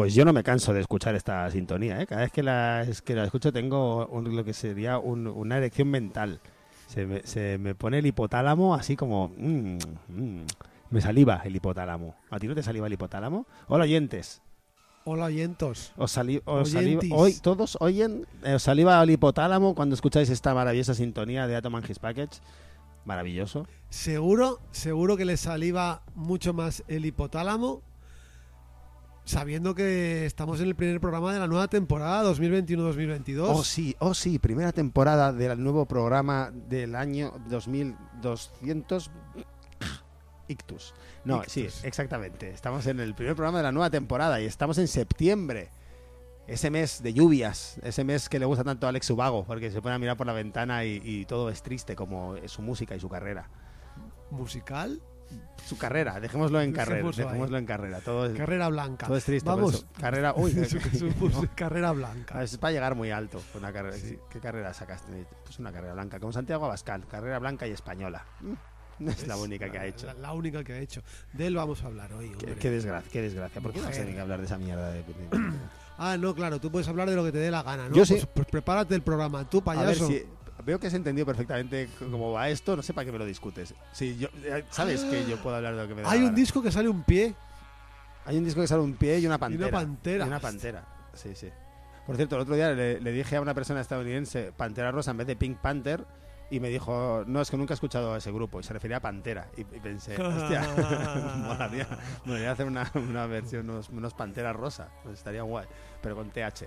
Pues yo no me canso de escuchar esta sintonía, ¿eh? Cada vez que la, es que la escucho tengo un- lo que sería un- una erección mental. Se me, se me pone el hipotálamo así como... mm, mm. me saliva el hipotálamo. ¿A ti no te saliva el hipotálamo? Hola, oyentes. Hola, oyentos. Os, sali- os saliva- hoy todos oyen, eh, os saliva el hipotálamo cuando escucháis esta maravillosa sintonía de Atom and His Package. Maravilloso. Seguro, seguro que les saliva mucho más el hipotálamo sabiendo que estamos en el primer programa de la nueva temporada 2021-2022. Oh sí, oh sí, primera temporada del nuevo programa del año 2200 Ictus. No, Ictus. sí, exactamente. Estamos en el primer programa de la nueva temporada y estamos en septiembre. Ese mes de lluvias, ese mes que le gusta tanto a Alex Ubago, porque se pone a mirar por la ventana y, y todo es triste, como su música y su carrera. Musical, Su carrera, dejémoslo en carrera, Dejémoslo ahí. en carrera. Todo es, carrera blanca. todo es triste. Vamos. Carrera, uy, no. carrera blanca. Es para llegar muy alto. Una carrera, Sí. ¿Qué carrera sacaste? Pues una carrera blanca, como Santiago Abascal, carrera blanca y española. Mm, No es la única que ha hecho. La, la única que ha hecho. De él vamos a hablar hoy. Qué, desgracia, qué desgracia. ¿Por qué no se tiene que hablar de esa mierda de... Ah, no, claro, tú puedes hablar de lo que te dé la gana, ¿no? Yo sí. Pues, pues prepárate el programa, tú, A ver payaso. si... Veo que has entendido perfectamente cómo va esto, no sé para qué me lo discutes. Si yo, eh, sabes que yo puedo hablar de lo que me da Hay la un gana. disco que sale un pie. Hay un disco que sale un pie y una pantera. pantera. Y una pantera, sí, sí. Por cierto, el otro día le, le dije a una persona estadounidense Pantera Rosa en vez de Pink Panther y me dijo, no, es que nunca he escuchado a ese grupo y se refería a Pantera. Y, y pensé, hostia, molaría, molaría hacer una, una versión, unos, unos Pantera Rosa, pues estaría guay, pero con TH.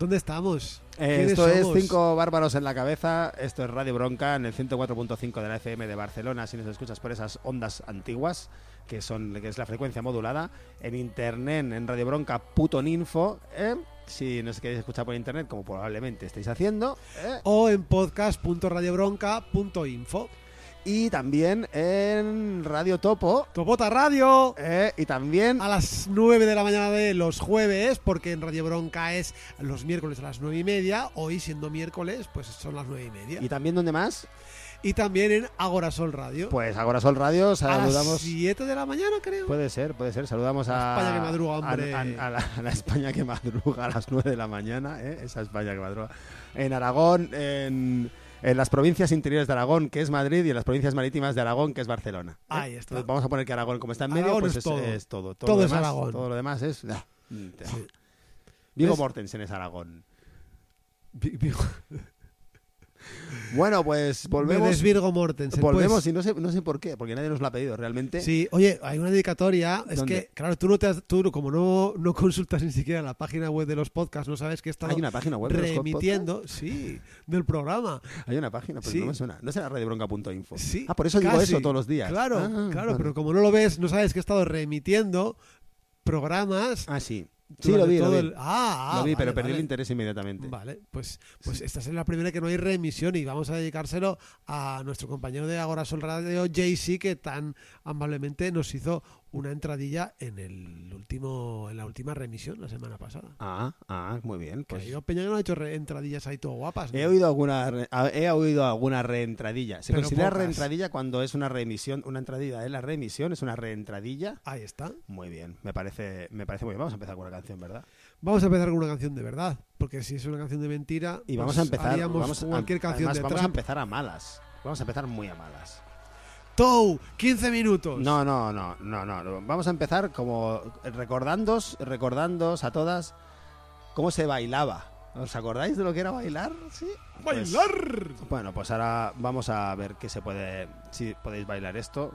¿Dónde estamos? Eh, ¿Quiénes esto es somos? Cinco Bárbaros en la Cabeza, esto es Radio Bronca en el 104.5 de la FM de Barcelona, si nos escuchas por esas ondas antiguas, que son que es la frecuencia modulada, en internet, en radiobronca.ninfo, ¿eh? si nos queréis escuchar por internet, como probablemente estáis haciendo, ¿eh? O en podcast.radiobronca.info. y también en Radio Topo, Topota Radio. ¿eh? y también... A las 9 de la mañana de los jueves, porque en Radio Bronca es los miércoles a las 9 y media. Hoy, siendo miércoles, pues son las 9 y media. ¿Y también dónde más? Y también en Agorasol Radio. Pues Agora Sol Radio, a las saludamos... 7 de la mañana, creo. Puede ser, puede ser. Saludamos a España que madruga, a- hombre. A, a la, a la España que madruga a las 9 de la mañana, ¿eh? esa España que madruga. En Aragón, en, en las provincias interiores de Aragón, que es Madrid, y en las provincias marítimas de Aragón, que es Barcelona. ¿eh? Ahí está. Entonces vamos a poner que Aragón, como está en medio, Aragón pues es todo. es todo. Es demás, Aragón. Todo lo demás es. ah, Sí. Vigo ¿Ves? Mortensen es Aragón. Vi- vi- Bueno, pues volvemos. desvirgo Mortensen. Volvemos pues. y no sé, no sé por qué, porque nadie nos lo ha pedido realmente. Sí, oye, hay una dedicatoria. Es que, claro, tú no te has, tú como no, no consultas ni siquiera la página web de los podcasts, no sabes que he estado Hay una página web de los remitiendo, sí, del programa. Hay una página, pero Sí. no me suena. No será radiobronca.info. Sí, Ah, por eso digo eso todos los días. Claro, Ah, claro, pero como no lo ves, no sabes que he estado remitiendo programas. Ah, sí. Sí, lo vi, lo vi. el- Ah, ah, lo vi, pero vale, perdí el interés inmediatamente. Vale, pues, pues esta es la primera que no hay remisión y vamos a dedicárselo a nuestro compañero de Agora Sol Radio, JC, que tan amablemente nos hizo una entradilla en el último en la última remisión la semana pasada. Ah, ah, muy bien. Pues ido Peña no ha hecho entradillas ahí todo guapas. ¿no? he oído alguna he oído alguna reentradilla. ¿Se Pero considera reentradilla cuando es una reemisión? Una entradilla es la reemisión, es una reentradilla. Ahí está. Muy bien, me parece, me parece muy bien. Vamos a empezar con una canción, ¿verdad? Vamos a empezar con una canción de verdad, porque si es una canción de mentira, Y pues vamos a empezar. haríamos Vamos a, cualquier canción además, de vamos a empezar a malas. Vamos a empezar muy a malas. Tou, 15 minutos. No, no, no, no, no. Vamos a empezar como recordándos, recordándos a todas cómo se bailaba. ¿Os acordáis de lo que era bailar? Sí. Pues- ¡Bailar! bueno, pues ahora vamos a ver qué se puede, si podéis bailar esto.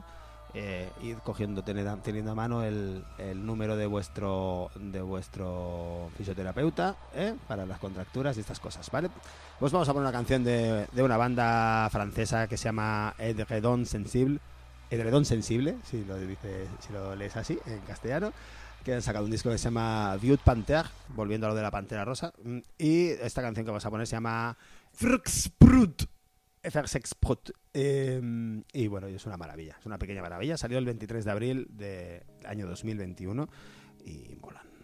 Eh, id cogiendo, teniendo a mano el, número de vuestro de vuestro fisioterapeuta ¿eh? para las contracturas y estas cosas, ¿vale? Pues vamos a poner una canción de, de una banda francesa que se llama Edredon Sensible, Edredon Sensible, si lo dice, si lo lees así en castellano, que han sacado un disco que se llama Vieux Panther, volviendo a lo de la Pantera Rosa, mm, y esta canción que vamos a poner se llama Frxprut. FX Prot. Eh, y bueno, es una maravilla, es una pequeña maravilla. Salió el 23 de abril del año 2021 y molan.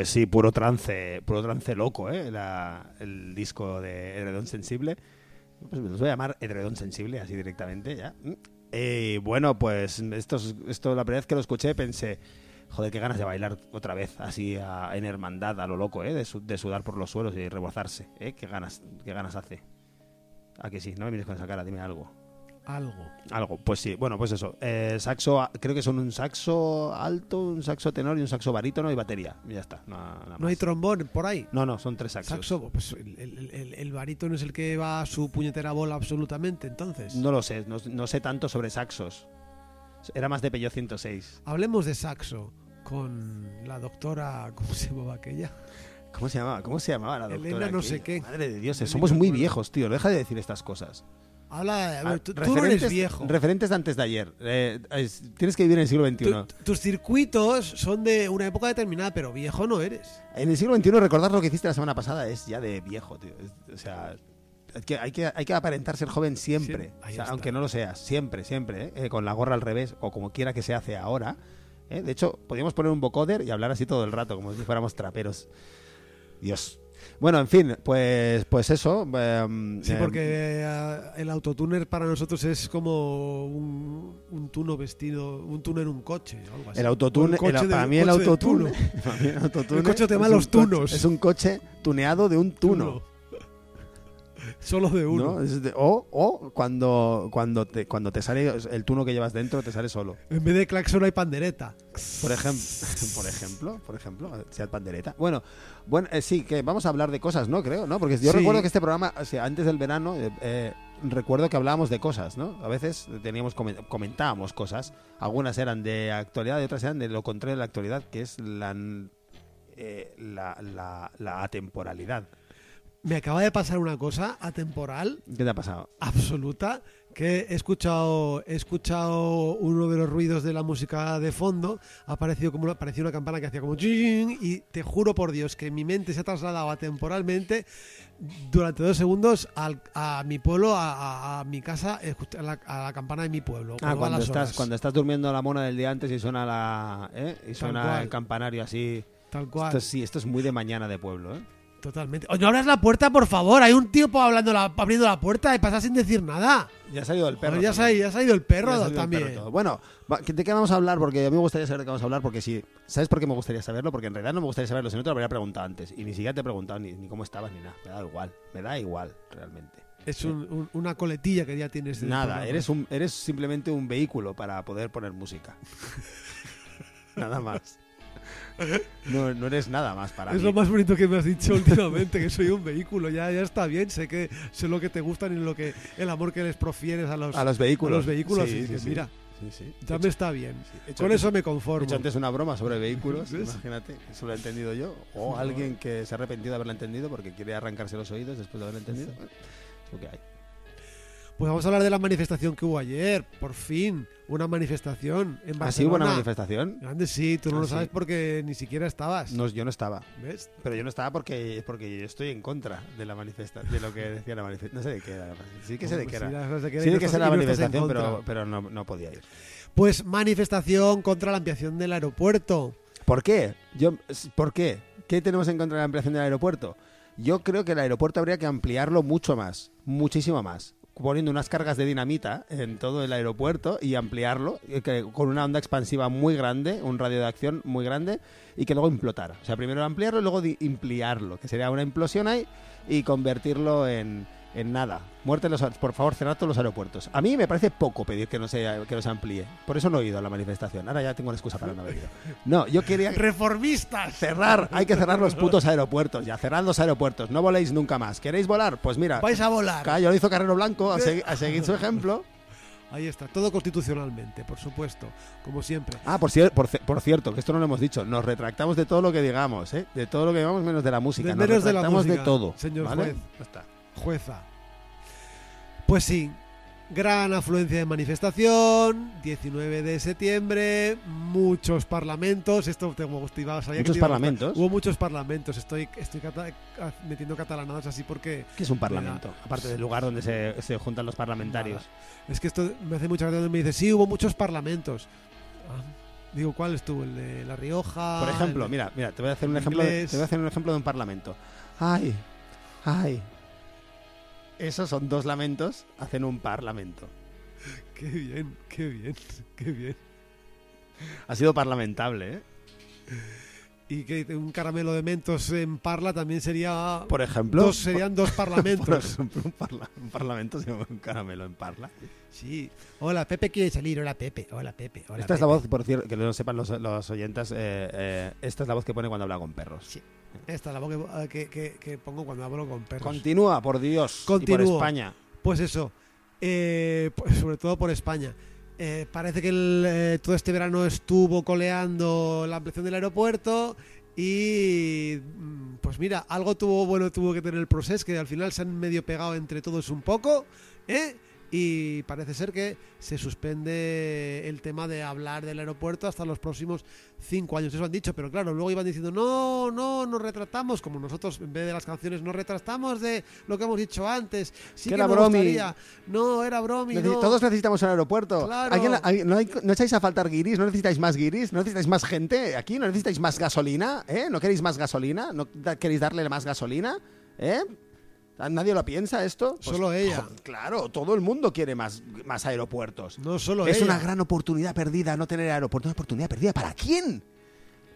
Pues sí, puro trance, puro trance loco, ¿eh? La- el disco de Edredón Sensible. Pues los voy a llamar Edredón Sensible, así directamente, ya. Y bueno, pues esto, es- esto la primera vez que lo escuché pensé, joder, qué ganas de bailar otra vez, así en hermandad, a lo loco, ¿eh? De, su- de sudar por los suelos y rebozarse, ¿eh? Qué ganas, qué ganas hace. ¿A que sí? No me mires con esa cara, dime algo. Algo. Algo, pues sí, bueno, pues eso. Eh, saxo, creo que son un saxo alto, un saxo tenor y un saxo barítono y batería. Y ya está. No, nada No hay trombón por ahí. no, no, son tres saxos. Saxo, pues el, el, el, el barítono es el que va a su puñetera bola absolutamente, entonces. No lo sé, no, no sé tanto sobre saxos. Era más de Peugeot 106. Hablemos de saxo con la doctora, ¿cómo se llamaba aquella? ¿Cómo se llamaba? ¿Cómo se llamaba la doctora? Elena no aquella? sé qué. Madre de Dios, somos muy viejos, tío. Deja de decir estas cosas. Habla, a ver, Ah, tú, tú no eres viejo. Referentes de antes de ayer. Eh, es- tienes que vivir en el siglo XXI. Tu- tus circuitos son de una época determinada, pero viejo no eres. En el siglo XXI recordar lo que hiciste la semana pasada es ya de viejo, tío. Es- o sea, es que hay, que hay que aparentar ser joven siempre. Sí, O sea, aunque no lo seas, siempre, siempre. ¿eh? Eh, con la gorra al revés o como quiera que se hace ahora. ¿eh? De hecho, podríamos poner un vocoder y hablar así todo el rato, como si fuéramos traperos. Dios. Bueno, en fin, pues, pues eso. em, Sí, em, porque eh, el autotuner para nosotros es como un, un tuno vestido, un tuno en un coche algo así. El autotune, para mí el autotune, el coche te va los coche- tunos. Es un coche tuneado de un tuno. Tuno. Solo de uno. ¿no? Es de- o o cuando, cuando, te, cuando te sale el tuno que llevas dentro, te sale solo. En vez de claxon hay pandereta. Por, ejemplo por ejemplo, por ejemplo, sea pandereta. Bueno, bueno eh, sí, que vamos a hablar de cosas, ¿no? Creo, ¿no? Porque yo Sí. recuerdo que este programa, o sea, antes del verano, eh, eh, recuerdo que hablábamos de cosas, ¿no? A veces teníamos comen- comentábamos cosas. Algunas eran de actualidad y otras eran de lo contrario de la actualidad, que es la, eh, la, la, la atemporalidad. Me acaba de pasar una cosa atemporal, ¿Qué te ha pasado? absoluta, que he escuchado, he escuchado uno de los ruidos de la música de fondo, ha aparecido como una, una campana que hacía como "Ching", y te juro por Dios que mi mente se ha trasladado atemporalmente durante dos segundos al- a mi pueblo, a, a- a mi casa, a la, a la campana de mi pueblo. Ah, cuando estás, cuando estás durmiendo la mona del día antes y suena la ¿eh? y suena el campanario así. Tal cual. Esto sí, esto es muy de mañana de pueblo, ¿eh? Totalmente. Oye, no abras la puerta, por favor. Hay un tío hablando la, abriendo la puerta y pasa sin decir nada. Ya ha salido el perro. Joder, ya, se ha, ya se ha ido el perro el también. perro. Bueno, ¿de qué vamos a hablar? Porque a mí me gustaría saber de qué vamos a hablar, porque si... ¿Sabes por qué me gustaría saberlo? Porque en realidad no me gustaría saberlo, si no te lo habría preguntado antes. Y ni siquiera te he preguntado ni, ni cómo estabas ni nada. Me da igual, me da igual, realmente. Es un- un- una coletilla que ya tienes. Nada, eres, un, eres simplemente un vehículo para poder poner música. nada más. No, no eres nada más para Es mí. lo más bonito que me has dicho últimamente, que soy un vehículo. Ya, ya está bien, sé que sé lo que te gustan y lo que el amor que les profieres a los, A los vehículos. a los vehículos. Sí, y sí, dices, sí. Mira, ya He me está bien. he hecho Con eso me He conformo. hecho antes una broma sobre vehículos, ¿Ves? imagínate, eso lo he entendido yo. O alguien que se ha arrepentido de haberla entendido porque quiere arrancarse los oídos después de haberla entendido. Es lo que hay. Pues vamos a hablar de la manifestación que hubo ayer. Por fin, una manifestación en Barcelona. ¿Ah, sí hubo una manifestación? Grande, sí, tú no Ah, lo sí. sabes porque ni siquiera estabas. No, yo no estaba. ¿Ves? Pero yo no estaba porque, porque yo estoy en contra de la manifestación, de lo que decía la manifestación. No sé de qué era. Sí que sé de qué era. de Sí de qué estás- era la manifestación, pero, pero no, no podía ir. Pues manifestación contra la ampliación del aeropuerto. ¿Por qué? Yo, ¿Por qué? ¿Qué tenemos en contra de la ampliación del aeropuerto? Yo creo que el aeropuerto habría que ampliarlo mucho más, muchísimo más, poniendo unas cargas de dinamita en todo el aeropuerto y ampliarlo eh, con una onda expansiva muy grande, un radio de acción muy grande y que luego implotara. O sea, primero ampliarlo y luego ampliarlo, que sería una implosión ahí y convertirlo en, en nada. Muerte en los, por favor, cerrar todos los aeropuertos. A mí me parece poco pedir que no se, que no se amplíe. Por eso no he ido a la manifestación. Ahora ya tengo una excusa para no haber ido. No, yo quería ¡Reformistas! cerrar, hay que cerrar los putos aeropuertos. Ya, cerrad los aeropuertos, no voléis nunca más. ¿Queréis volar? Pues mira, Vais a volar. Callo lo hizo Carrero Blanco, a, segui- a seguir su ejemplo. Ahí está, todo constitucionalmente, por supuesto, como siempre. Ah, por, cier- por, cierto, que esto no lo hemos dicho, nos retractamos de todo lo que digamos, ¿eh? De todo lo que digamos menos de la música. De nos menos de la retractamos de música, todo. señor ¿vale? juez. Ya está. Jueza. Pues sí, gran afluencia de manifestación, 19 de septiembre, muchos parlamentos, esto te gustaba, sabía que Muchos parlamentos. Hubo muchos parlamentos, estoy, estoy cata- metiendo catalanadas así porque ¿Qué es un parlamento? Aparte del lugar donde se, se juntan los parlamentarios. es que esto me hace mucha gracia me dice, sí, hubo muchos parlamentos. Ah, Digo, ¿cuál estuvo? El de La Rioja. Por ejemplo, el- mira, mira, te voy a hacer un ejemplo, de, te voy a hacer un ejemplo de un parlamento. Ay, ay. Esos son dos lamentos, hacen un parlamento. Qué bien, qué bien, qué bien. Ha sido parlamentable, ¿eh? Y que un caramelo de mentos en Parla también sería. Por ejemplo, dos, serían dos por parlamentos. ejemplo, un, parla- un parlamento se llama un caramelo en parla. Sí. Hola, Pepe quiere salir. Hola, Pepe. Hola, Pepe. Hola, esta es la voz, por cierto, que no lo sepan los, los oyentes, eh, eh, esta es la voz que pone cuando habla con perros. Sí. Esta es la voz que, que- que- pongo cuando hablo con perros. Continúa, por Dios, y Continúo. por España. Pues eso, eh, pues sobre todo por España. Eh, parece que el, eh, todo este verano estuvo coleando la ampliación del aeropuerto y mm, pues mira, algo tuvo bueno tuvo que tener el proceso que al final se han medio pegado entre todos un poco, ¿eh? Y parece ser que se suspende el tema de hablar del aeropuerto hasta los próximos cinco años. Eso han dicho, pero claro, luego iban diciendo, no, no, nos retratamos, como nosotros en vez de las canciones nos retratamos de lo que hemos dicho antes. Sí Que era bromi. gustaría. No, era bromi, Necesi- no. Todos necesitamos un aeropuerto. Claro. ¿Alguien- alguien- no, hay- no echáis a faltar guiris? ¿No necesitáis más guiris? ¿No necesitáis más gente aquí? ¿No necesitáis más gasolina? ¿Eh? ¿No queréis más gasolina? ¿No da- queréis darle más gasolina? ¿Eh? ¿Nadie lo piensa esto? Pues, Solo ella. claro, todo el mundo quiere más, más aeropuertos. No solo es ella. una gran oportunidad perdida no tener aeropuerto. Una oportunidad perdida. ¿Para quién?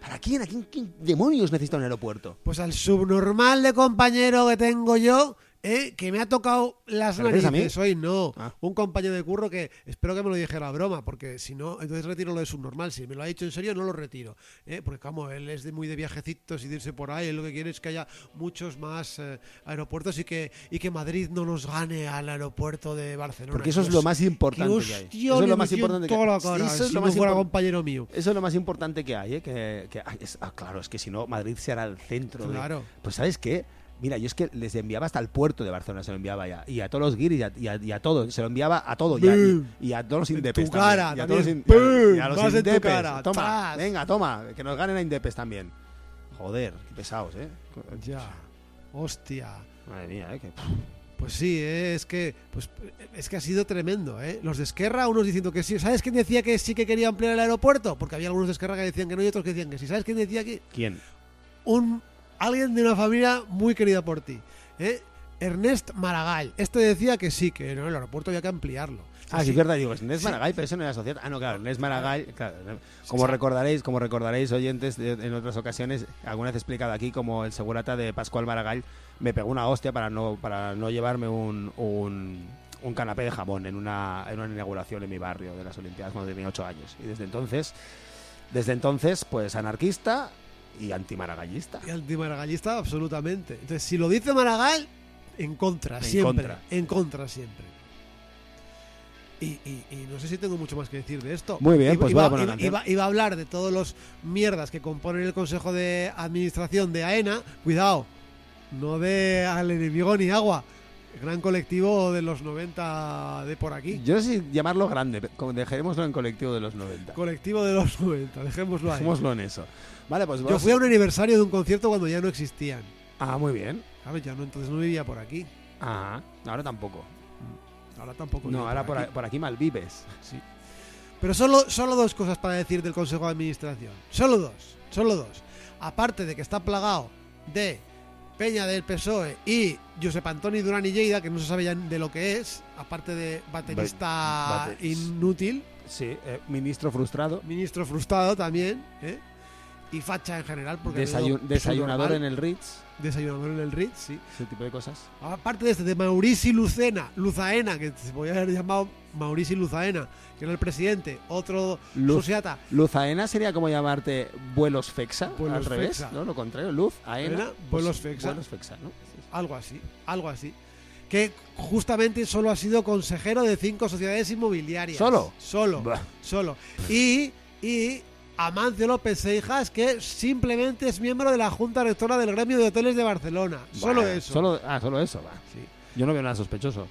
¿Para quién? ¿A quién, quién demonios necesita un aeropuerto? Pues al subnormal de compañero que tengo yo, ¿eh? que me ha tocado las narices hoy, no. Ah. Un compañero de curro que espero que me lo dijera a broma, porque si no, entonces retiro lo de subnormal. Si me lo ha dicho en serio, no lo retiro. ¿eh? Porque como él es de muy de viajecitos y de irse por ahí, él lo que quiere es que haya muchos más eh, aeropuertos y que, y que Madrid no nos gane al aeropuerto de Barcelona. Porque eso es lo más importante que hay. Eso es lo más importante que toda la hay. cara, Eso es si lo más fuera compañero mío. Eso es lo más importante que hay, ¿eh? Que, que- es- ah, claro, es que si no, Madrid será el centro de... Claro. Pues ¿sabes qué? Mira, yo es que les enviaba hasta el puerto de Barcelona, se lo enviaba ya. Y a todos los guiris y a, y a- y a todo. Se lo enviaba a todo. Y a, y, y a todos los indepes tu también. cara y a todos los, también. in- a- los indepes. cara. Toma, ¡Tras! venga, toma. Que nos ganen a indepes también. Joder, qué pesados, ¿eh? Ya. Hostia. Madre mía, ¿eh? Que- Pues sí, eh, es que pues es que ha sido tremendo, ¿eh? Los de Esquerra, unos diciendo que sí. ¿Sabes quién decía que sí que quería ampliar el aeropuerto? Porque había algunos de Esquerra que decían que no y otros que decían que sí. ¿Sabes quién decía que ¿Quién? un alguien de una familia muy querida por ti, ¿eh? Ernest Maragall. Este decía que sí, que no, el aeropuerto había que ampliarlo. Ah, sí, es verdad, digo, es Ernest Sí. Maragall, pero eso no era sociedad. Ah, no, claro, Ernest Maragall, claro, como Sí. recordaréis, como recordaréis, oyentes, en otras ocasiones, alguna vez he explicado aquí como el segurata de Pascual Maragall me pegó una hostia para no, para no llevarme un, un, un canapé de jamón en una, en una inauguración en mi barrio de las Olimpiadas cuando tenía ocho años. Y desde entonces, desde entonces, pues anarquista y antimaragallista. Y antimaragallista, absolutamente. Entonces, si lo dice Maragall, en contra, En siempre. contra. En contra, siempre. Y, y- y no sé si tengo mucho más que decir de esto. Muy bien, Iba- pues iba, voy a poner iba- iba- a hablar de todos los mierdas que componen el Consejo de Administración de AENA. Cuidado, no de al enemigo ni agua. El gran colectivo de los 90 de por aquí. Yo no sé si llamarlo grande, dejémoslo en colectivo de los 90. Colectivo de los 90, dejémoslo ahí. Dejémoslo en eso. Vale, pues Yo fui a un aniversario de un concierto cuando ya no existían. Ah, muy bien. ¿Sabes? Ya no, entonces no vivía por aquí. Ajá. Ahora tampoco. Ahora tampoco. No, ahora por, aquí. por aquí malvives. Sí. Pero solo, solo dos cosas para decir del Consejo de Administración. Solo dos. Solo dos. Aparte de que está plagado de Peña del PSOE y Josep Antoni Durán y Lleida, que no se sabe ya de lo que es, aparte de baterista Ba- bateris- inútil, Sí, eh, ministro frustrado. ministro frustrado también, ¿eh? Y facha en general. Porque Desayu- veo desayunador en el Ritz. Desayunador en el Ritz, sí. Ese tipo de cosas. Aparte de este, de Maurici Lucena, Luzaena, que se podía haber llamado Maurici Luzaena, que era el presidente, otro Luz- Susiata, Luzaena sería como llamarte vuelos fexa, Vuelos al revés, fexa. ¿no? Lo contrario, luz, aena. Aena, vuelos fexa. Vuelos fexa, ¿no? algo así, algo así. Que justamente solo ha sido consejero de cinco sociedades inmobiliarias. ¿Solo? Solo, Bah. solo. Y, y Amancio López Seijas, que simplemente es miembro de la Junta Rectora del Gremio de Hoteles de Barcelona. Solo eso. Solo, ah, solo eso, va. Sí. Yo no veo nada sospechoso.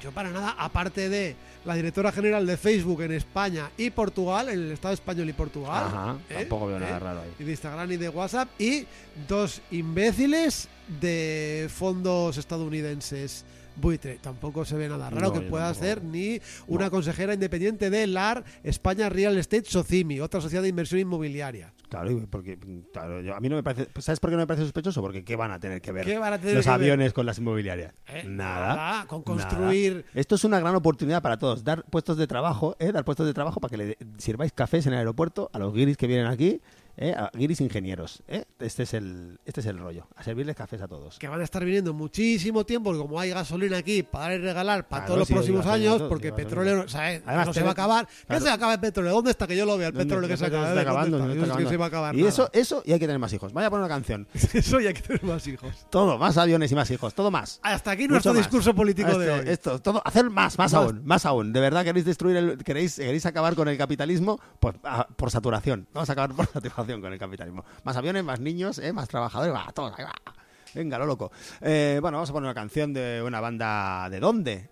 Yo para nada, aparte de la directora general de Facebook en España y Portugal, en el Estado español y Portugal. Ajá, ¿eh? tampoco veo ¿eh? nada raro ahí. y de Instagram y de WhatsApp y dos imbéciles de fondos estadounidenses buitre. Tampoco se ve nada raro No, que pueda ser ni una consejera independiente de LAR, España Real Estate Socimi, otra sociedad de inversión inmobiliaria. Claro, porque claro, yo- a mí no me parece. ¿Sabes por qué no me parece sospechoso? Porque ¿qué van a tener que ver ¿Qué van a tener los que ver? aviones con las inmobiliarias? Eh, nada, nada, con nada. construir- Esto es una gran oportunidad para todos. Dar puestos de trabajo, ¿eh? dar puestos de trabajo para que le sirváis cafés en el aeropuerto a los guiris que vienen aquí, ¿eh? a guiris ingenieros. ¿eh? Este es el este es el rollo. A servirles cafés a todos. Que van a estar viniendo muchísimo tiempo, porque como hay gasolina aquí para y regalar para Claro, todos los sí, próximos gasolina, años, todo, porque sí, petróleo ¿sabes? Además, no se va a acabar. ¿Qué claro. se acaba el petróleo? ¿Dónde está? Que yo lo vea el ¿Dónde- petróleo que se acaba. está ¿eh? ¿Dónde acabando? está? ¿Dónde Yo está no sé que se acabando? va a acabar Y nada. eso, eso, y hay que tener más hijos. Vaya a poner una canción. Eso ya hay que tener más hijos. Todo, más aviones y más hijos, todo más. Hasta aquí Mucho nuestro más. discurso político de Este- hoy. Esto, todo, hacer más, más Más. aún, más aún. ¿De verdad queréis destruir el, queréis, queréis acabar con el capitalismo? Pues ah, por saturación. Vamos a acabar por saturación con el capitalismo. Más aviones, más niños, ¿eh? más trabajadores, va, todos, ahí va. Venga, lo loco. Eh, bueno, vamos a poner una canción de una banda. ¿De dónde?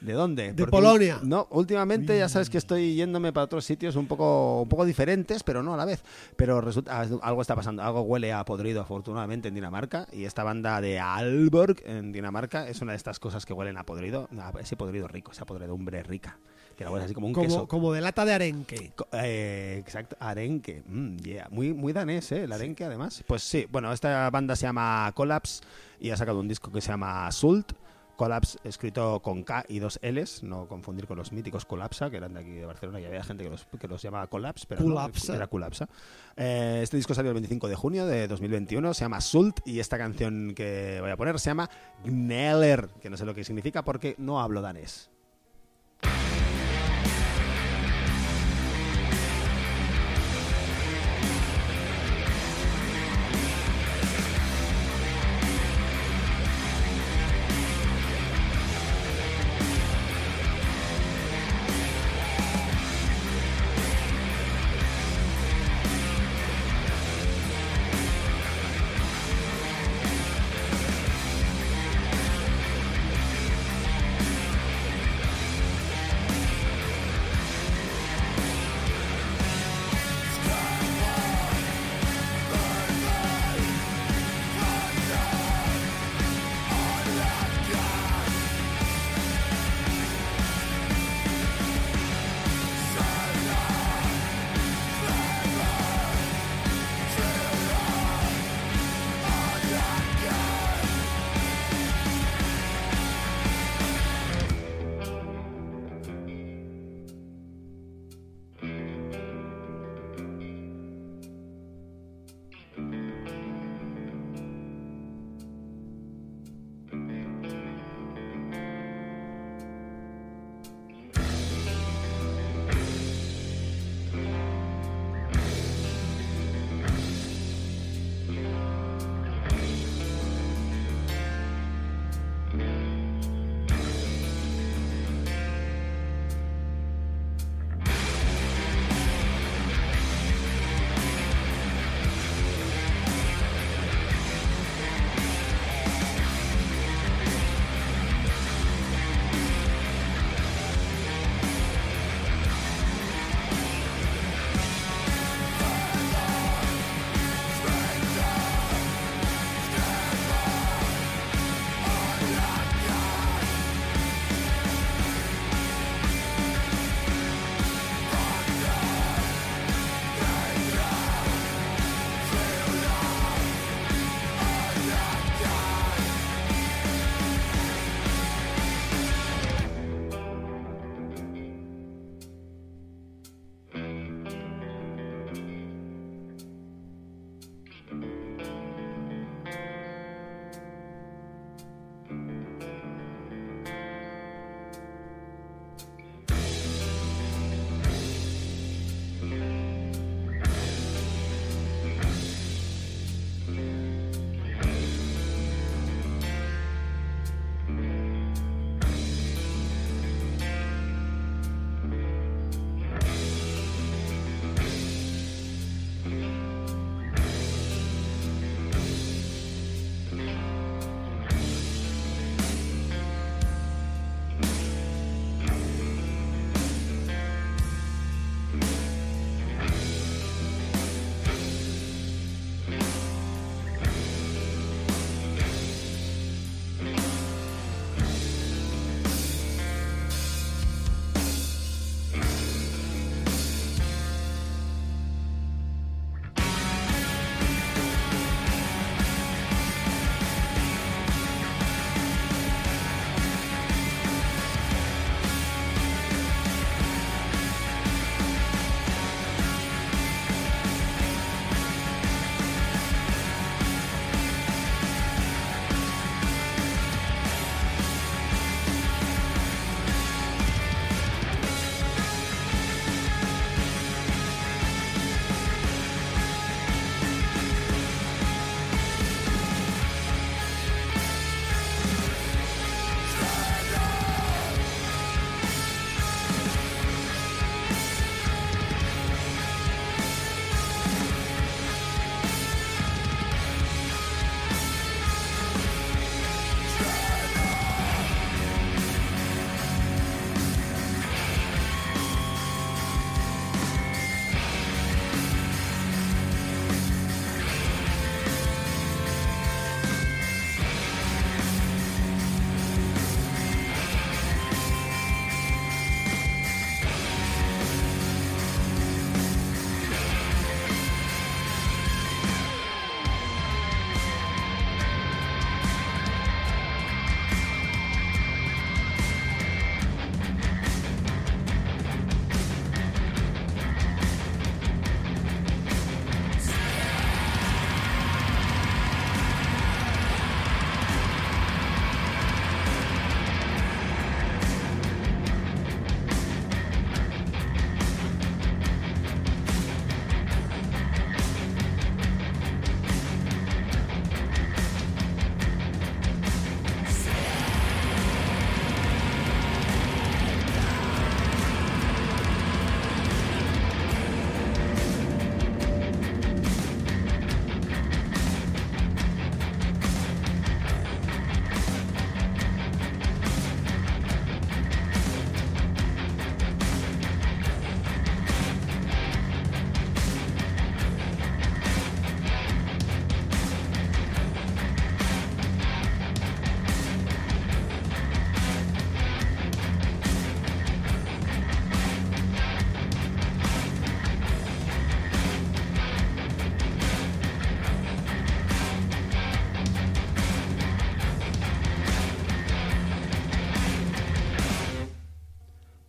¿De dónde? De Polonia. No, últimamente ya sabes que estoy yéndome para otros sitios un poco, un poco diferentes, pero no a la vez. Pero resulta algo está pasando, algo huele a podrido afortunadamente en Dinamarca y esta banda de Aalborg en Dinamarca es una de estas cosas que huelen a podrido, a ese podrido rico, esa podredumbre rica, que la huele así como un Como, queso. como de lata de arenque. Co- eh, exacto, arenque. Mm, yeah. Muy, muy danés, ¿eh? El arenque, además. Pues sí, bueno, esta banda se llama Collapse y ha sacado un disco que se llama Sult. Collapse escrito con K y dos Ls, no confundir con los míticos Colapsa, que eran de aquí de Barcelona, y había gente que los, que los llamaba Collapse, pero no, era Colapsa. Eh, este disco salió el 25 de junio de 2021, se llama Sult, y esta canción que voy a poner se llama Gneller, que no sé lo que significa porque no hablo danés.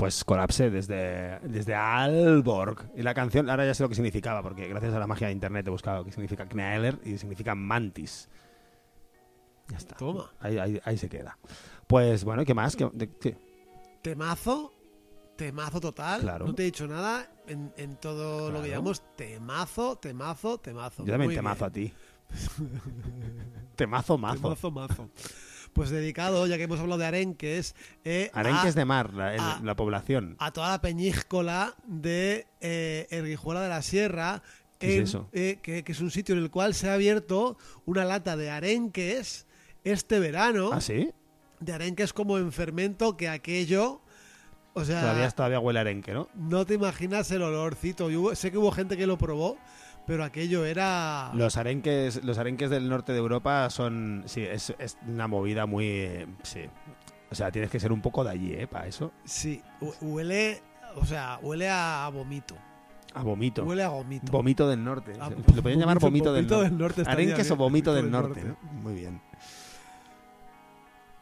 Pues colapse desde, desde Alborg. Y la canción, ahora ya sé lo que significaba, porque gracias a la magia de internet he buscado que significa Knaeler y significa mantis. Ya está. Toma. Ahí, ahí- ahí se queda. Pues bueno, ¿qué más? ¿Qué- de- qué? Temazo, temazo total. Claro. No te he dicho nada en, en todo lo que llamamos temazo, temazo, temazo. Yo también Muy temazo bien. a ti. temazo, mazo. Temazo, mazo. Pues dedicado, ya que hemos hablado de arenques, eh, Arenques a, de mar, la, el- a- la población. a toda la peñíscola de eh, Erguijuela de la Sierra, ¿Qué es eso? eh, que, que es un sitio en el cual se ha abierto una lata de arenques este verano. ¿Ah, sí? De arenques como en fermento, que aquello... O sea, Todavía, todavía huele a arenque, ¿no? no te imaginas el olorcito. Y hubo- sé que hubo gente que lo probó, pero aquello era... Los arenques, los arenques del norte de Europa son. Sí, es, es una movida muy. eh, Sí. O sea, tienes que ser un poco de allí, ¿eh? Para eso. Sí, hu- huele... O sea, huele a vomito. A vomito. Huele a vomito. Vomito del norte. Ah, Lo podrían llamar vomito, del norte. estaría Arenques bien, o vomito del norte. ¿no? Muy bien.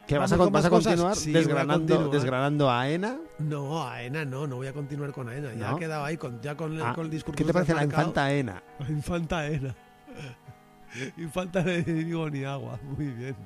¿Qué vas a, vas a continuar Sí, voy a desgranando, continuar. desgranando a AENA? No, AENA no, no voy a continuar con AENA. Ya ¿No? ha quedado ahí con, ya con, el- Ah, con el discurso. ¿Qué te parece la infanta AENA? La infanta AENA. Infanta de digo ni agua. Muy bien.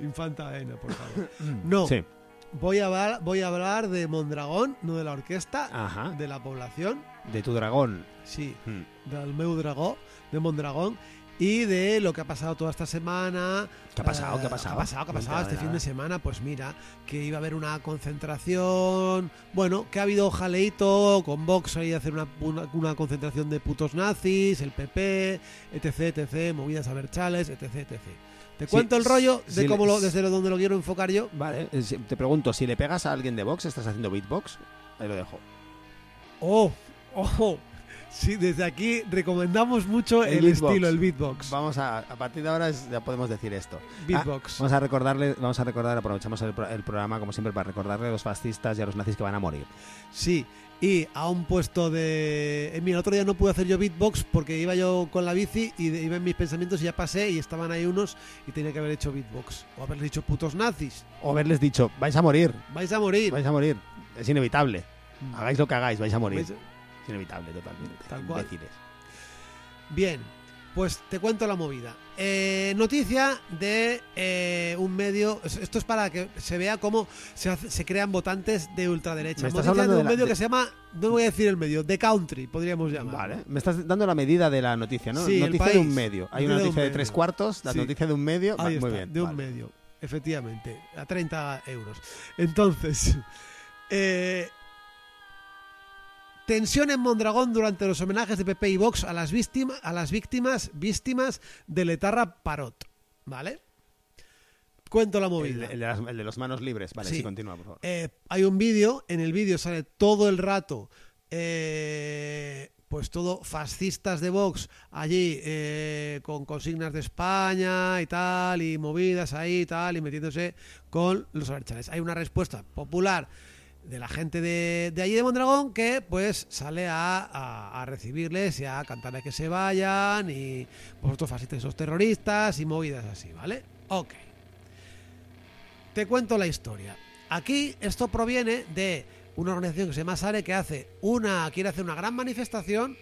Infanta AENA, por favor. No, Sí. voy, a hablar, voy a hablar de Mondragón, no de la orquesta, Ajá. de la población. De tu dragón. Sí, Hmm. del meu dragó, de Mondragón. Y de lo que ha pasado toda esta semana. ¿Qué ha pasado? Eh, ¿Qué ha pasado? ¿Qué ha pasado? ¿Qué ha pasado este fin de semana? Pues mira, que iba a haber una concentración. Bueno, que ha habido jaleito con Vox ahí a hacer una, una, una concentración de putos nazis, el PP, etc, etc, movidas a berchales, etc, etc. Te Sí, cuento el rollo de cómo le- lo, desde donde lo quiero enfocar yo. Vale, eh, te pregunto, si le pegas a alguien de Vox, ¿estás haciendo beatbox? Ahí lo dejo. ¡Oh! ¡Ojo! Sí, desde aquí recomendamos mucho El estilo, el beatbox. Vamos a, a partir de ahora es- ya podemos decir esto. Beatbox. Vamos a recordarle, vamos a recordar, aprovechamos el, el programa como siempre para recordarle a los fascistas y a los nazis que van a morir. Sí, y a un puesto de... eh, mira, el otro día no pude hacer yo beatbox porque iba yo con la bici y de- iba en mis pensamientos y ya pasé y estaban ahí unos y tenía que haber hecho beatbox. O haber dicho putos nazis, O haberles dicho, vais a morir, vais a morir. vais a morir. Es inevitable. Mm. Hagáis lo que hagáis, vais a morir. Vais a- Es inevitable, totalmente. Tal cual. Imbéciles. Bien, pues te cuento la movida. Eh, noticia de eh, un medio. es- Esto es para que se vea cómo se, hace- se crean votantes de ultraderecha. Me estás Noticia hablando de de un la- medio de- que se llama. No voy a decir el medio, The Country, podríamos llamar. Vale, me estás dando la medida de la noticia, ¿no? Sí, noticia de un medio. Hay una noticia de, tres cuartos, la Sí. noticia de un medio. Va, muy bien. de un vale. medio, efectivamente, a 30 euros. Entonces, eh, tensión en Mondragón durante los homenajes de PP y Vox a las víctimas, a las víctimas, víctimas del etarra Parot, ¿vale? Cuento la movida. el de las- el de los manos libres. Vale, sí, Sí. continúa, por favor. Eh, hay un vídeo, en el vídeo sale todo el rato, eh, pues todo fascistas de Vox allí eh, con consignas de España y tal, y movidas ahí y tal, y metiéndose con los abertzales. Hay una respuesta popular de la gente de, de allí de Mondragón que pues sale a, a- recibirles y a cantarles que se vayan y vosotros fascistas sos terroristas y movidas así, ¿vale? Ok. Te cuento la historia. Aquí esto proviene de una organización que se llama Sare que hace una quiere hacer una gran manifestación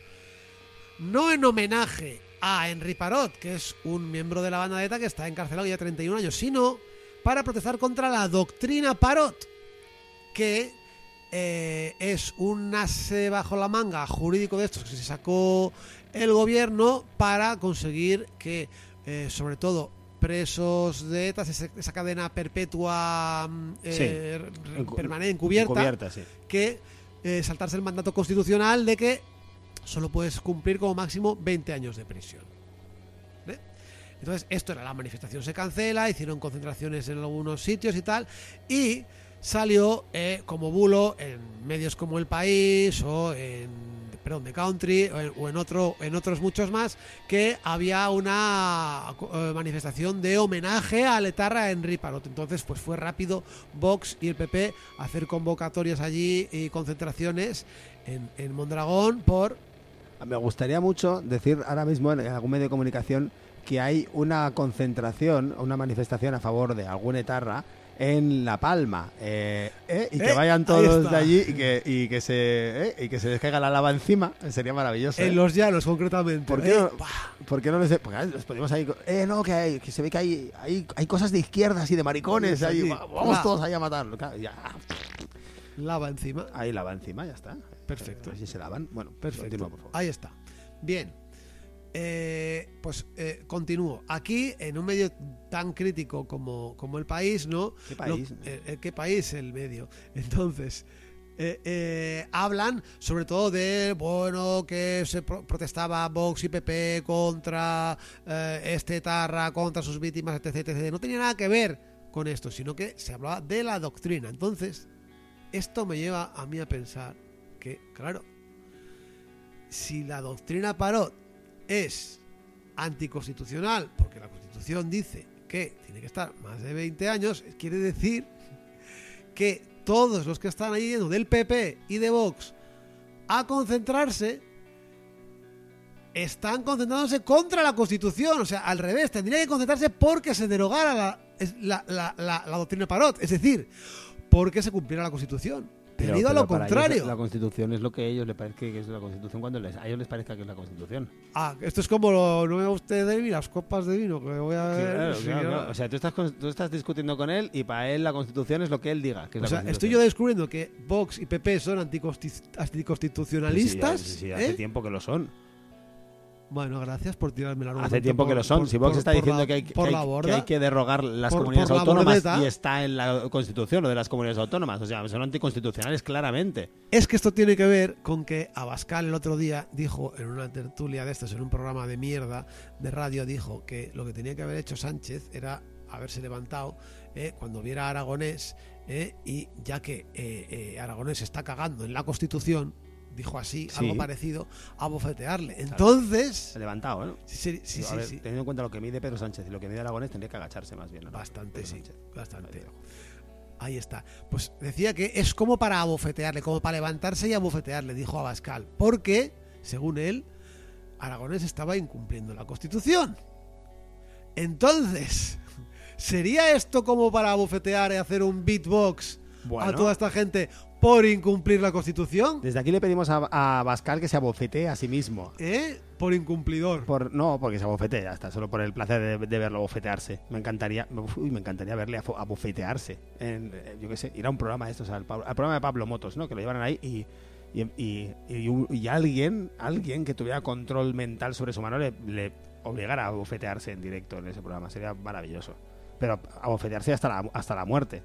no en homenaje a Henry Parot, que es un miembro de la banda de ETA que está encarcelado ya 31 años, sino para protestar contra la doctrina Parot, que eh, es un ase bajo la manga jurídico de estos que se sacó el gobierno para conseguir que, eh, sobre todo, presos de ETA, esa cadena perpetua mm, eh, permanente, encubierta, Encubierta, sí. que eh, saltarse el mandato constitucional de que solo puedes cumplir como máximo 20 años de prisión. Entonces, esto era la manifestación, se cancela, hicieron concentraciones en algunos sitios y tal, y salió eh, como bulo en medios como El País o en perdón, The Country o en, o en otro en otros muchos más que había una eh, manifestación de homenaje a Letarra Henry Parot. Entonces, pues fue rápido Vox y el PP a hacer convocatorias allí y concentraciones en, en Mondragón por Me gustaría mucho decir ahora mismo en algún medio de comunicación que hay una concentración, una manifestación a favor de algún etarra en La Palma. Eh, eh, y que Eh, vayan todos de allí y que, y que se eh, y que se les caiga la lava encima. Sería maravilloso. ¿eh? En los llanos, concretamente. ¿Por qué, Eh, no, ¿Por qué no les, porque, ponemos ahí? Eh, no, que, hay, que se ve que hay, hay, hay cosas de izquierdas y de maricones. Ahí, vamos Va. todos ahí a matarlo. Ya, Lava encima. ahí lava encima, ya está. Perfecto. Así se lavan. Bueno, Perfecto. continúa, por favor. Ahí está. Bien. Eh, pues eh, continúo. Aquí, en un medio tan crítico como, como el país, ¿no? ¿Qué país? Lo- eh, ¿Qué país? El medio. Entonces, hablan sobre todo de, bueno, que se pro- protestaba Vox y PP contra este Tarra, contra sus víctimas, etc, etc. No tenía nada que ver con esto, sino que se hablaba de la doctrina. Entonces, esto me lleva a mí a pensar que, claro, si la doctrina Parot es anticonstitucional, porque la Constitución dice que tiene que estar más de 20 años, quiere decir que todos los que están ahí yendo del PP y de Vox a concentrarse están concentrándose contra la Constitución, o sea, al revés, tendría que concentrarse porque se derogara la, la- la- la doctrina Parot, es decir, porque se cumpliera la Constitución. Pero- a pero lo ellos contrario. la Constitución es lo que a ellos les parece que es la Constitución cuando les, a ellos les parezca que es la Constitución. Ah, esto es como lo, no me usted de mí las copas de vino que voy a ver. Claro, sí, claro. O sea, tú estás, tú estás discutiendo con él y para él la Constitución es lo que él diga. Que es O sea, estoy yo descubriendo que Vox y PP son anticonsti- anticonstitucionalistas. Sí, sí, sí, hace ¿eh? tiempo que lo son. Bueno, gracias por tirarme la Hace tiempo que lo son. si Vox está diciendo que, hay, que hay- la que borda, hay que derrogar las Por- comunidades la autónomas y está en la Constitución, lo de las comunidades autónomas. O sea, son anticonstitucionales claramente. Es que esto tiene que ver con que Abascal el otro día dijo en una tertulia de estas, en un programa de mierda de radio, dijo que lo que tenía que haber hecho Sánchez era haberse levantado eh, cuando viera a Aragonés eh, y ya que eh, eh, Aragonés está cagando en la Constitución, dijo así, Sí. algo parecido, a bofetearle. Entonces, ha levantado, ¿no? sí, sí, Digo, sí, ver, sí. Teniendo en cuenta lo que mide Pedro Sánchez y lo que mide Aragonés, tendría que agacharse más bien. ¿no? Bastante, Pedro sí. Sánchez. Bastante. Ahí está. Pues decía que es como para abofetearle, como para levantarse y abofetearle, dijo Abascal. Porque, según él, Aragonés estaba incumpliendo la Constitución. Entonces, ¿sería esto como para abofetear y hacer un beatbox Bueno. a toda esta gente por incumplir la Constitución? Desde aquí le pedimos a, a Bascal que se abofetee a sí mismo. ¿Eh? Por incumplidor. Por, no, porque se abofetee, ya está, solo por el placer de, de verlo bofetearse. Me encantaría, uy, me encantaría verle abofetearse. En, eh, yo qué sé, ir a un programa de estos, al, al programa de Pablo Motos, ¿no? Que lo llevaran ahí y, y, y- y un- y alguien, alguien que tuviera control mental sobre su mano le, le obligara a abofetearse en directo en ese programa. Sería maravilloso. Pero abofetearse hasta la, hasta la muerte.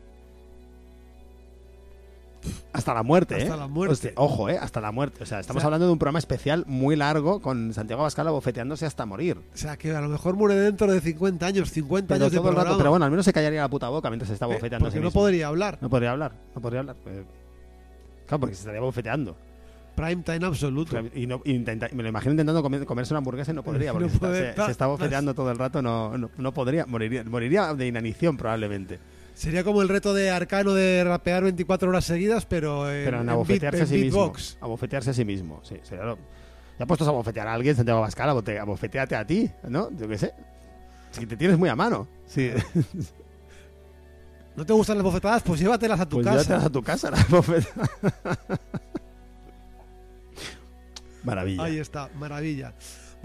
Hasta la muerte, Hasta ¿eh? la muerte. Hostia, ojo, ¿eh? Hasta la muerte. O sea, estamos O sea- hablando de un programa especial muy largo con Santiago Abascal abofeteándose hasta morir. O sea, que a lo mejor muere dentro de 50 años, 50 Pero años de todo el rato, programa. pero bueno, al menos se callaría la puta boca mientras se está Eh, bofeteando a sí Porque no mismo. podría hablar. No podría hablar, no podría hablar. Eh, Claro, porque se estaría bofeteando. Prime time absoluto. Y, no, intenta- me lo imagino intentando comer- comerse una hamburguesa y no podría, porque No se está- puede, se, ta- se está bofeteando todo el rato, no, no, no podría, moriría, moriría de inanición probablemente. Sería como el reto de Arcano de rapear 24 horas seguidas, pero en, Pero en en abofetearse beat- a sí en mismo. Abofetearse a sí mismo, sí. sería lo- Ya puestos a bofetear a alguien, Santiago abote- abofeteate a ti, ¿no? Yo qué sé. Si te tienes muy a mano. Sí. ¿No te gustan las bofetadas? Pues llévatelas a tu Pues casa. llévatelas a tu casa, la bofetada. Maravilla. Ahí está, maravilla.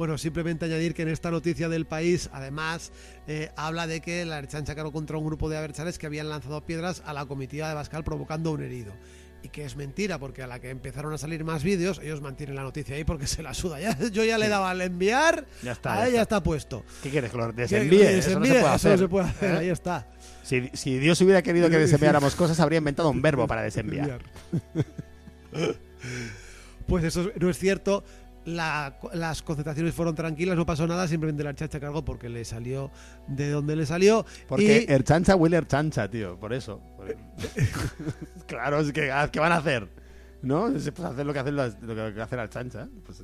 Bueno, simplemente añadir que en esta noticia del país, además, eh, habla de que la Erchancha cargó contra un grupo de abertzales que habían lanzado piedras a la comitiva de Bascal provocando un herido. Y que es mentira, porque a la que empezaron a salir más vídeos, ellos mantienen la noticia ahí porque se la suda. Ya, yo ya le daba al enviar, Ya está, ahí ya ya está. está puesto. ¿Qué quieres que lo Que- desenvíe? Eso no se puede eso hacer. no se puede hacer, ¿Eh? ahí está. Si, si Dios hubiera querido que desenviáramos cosas, habría inventado un verbo para desenviar. Pues eso no es cierto. La- las concentraciones fueron tranquilas, no pasó nada, simplemente la chacha cargó porque le salió de donde le salió. Porque y- el chancha huele a chancha, tío, por eso. Por- claro, es que ¿qué van a hacer? ¿No? Es, Pues hacer lo que hacen las- lo que hacen al chancha, pues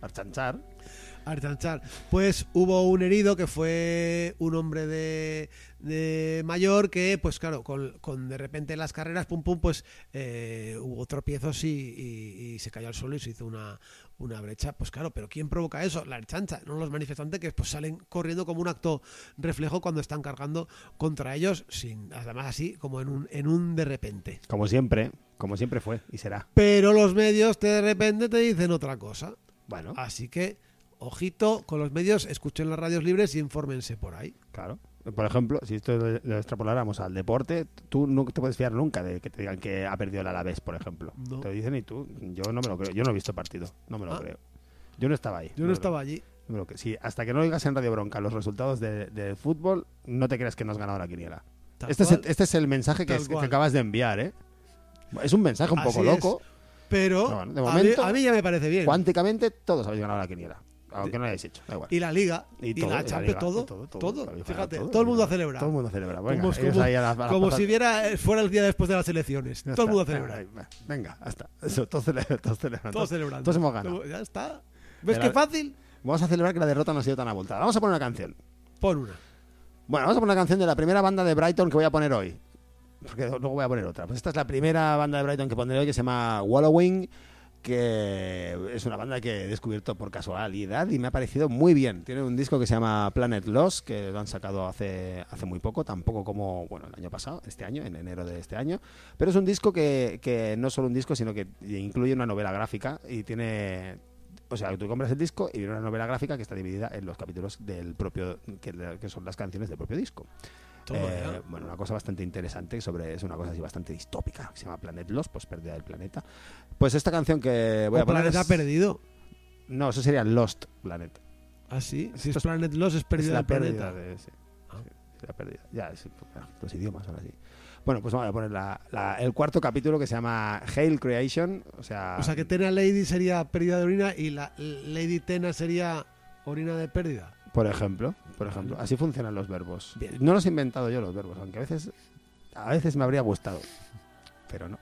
archanchar. A rechanchar. Pues hubo un herido que fue un hombre de, de mayor que, pues claro, con, con de repente las carreras, pum pum, pues eh, hubo tropiezos y, y- y se cayó al suelo y se hizo una, una brecha. Pues claro, pero ¿quién provoca eso? La chancha, no los manifestantes que pues salen corriendo como un acto reflejo cuando están cargando contra ellos, sin además así como en un, en un de repente. Como siempre, como siempre fue y será. Pero los medios de repente te dicen otra cosa. Bueno, Así que, ojito con los medios, escuchen las radios libres y infórmense por ahí. claro. Por ejemplo, si esto lo, extrapoláramos al deporte, tú no te puedes fiar nunca de que te digan que ha perdido el Alavés, por ejemplo. No. Te lo dicen y tú, yo no me lo creo. Yo no he visto el partido, no me lo Ah. creo. Yo no estaba ahí. Yo no estaba allí. no. Sí, hasta que no digas en Radio Bronca los resultados de- del fútbol, no te creas que no has ganado la quiniela. Este es, el, cual. este es el mensaje que, es- acabas de enviar, ¿eh? Es un mensaje un Así poco es. loco. Pero de a, mí, momento, a mí ya me parece bien. Cuánticamente, todos habéis ganado la quiniela. Aunque no lo hayáis hecho, da igual. Y la Liga, Y y, todo, la Champions, todo, todo, todo, todo, Fíjate, todo, el mundo a habéis celebrar. Todo el mundo celebra. Venga, como como- ahí a las- a las como si viera, fuera el día después de las elecciones. Ya todo el mundo está. celebrar. Ahí, va. Venga, hasta. Eso, todos celebran. Todos celebran. Todos celebrando. Todos hemos ganado. Ya está. ¿Ves qué fácil? Vamos a celebrar que la derrota no ha sido tan abultada. Vamos a poner una canción. Pon una. Bueno, vamos a poner una canción de la primera banda de Brighton que voy a poner hoy. Porque luego voy a poner otra. Pues esta es la primera banda de Brighton que pondré hoy que se llama Wallowing, que es una banda que he descubierto por casualidad y me ha parecido muy bien. Tiene un disco que se llama Planet Lost, que lo han sacado hace, hace muy poco, tampoco como, bueno, el año pasado, este año, en enero de este año. Pero es un disco que, que no es solo un disco, sino que incluye una novela gráfica y tiene o sea, tú compras el disco y viene una novela gráfica que está dividida en los capítulos del propio, que, que son las canciones del propio disco. Eh, bueno, una cosa bastante interesante sobre es una cosa así bastante distópica que se llama Planet Lost, pues pérdida del planeta. Pues esta canción que voy O a poner Planeta es- Perdido. No, eso sería Lost Planet. Ah, sí. Si Esto es Planet Lost, es pérdida del planeta. de- sí, Ah. sí, es la pérdida. Ya, es- los idiomas ahora sí. Bueno, pues vamos a poner la- la- el cuarto capítulo que se llama Hail Creation, o sea, O sea que Tena Lady sería pérdida de orina y la Lady Tena sería orina de pérdida. Por ejemplo, por ejemplo, así funcionan los verbos. No los he inventado yo los verbos, aunque a veces a veces me habría gustado, pero no.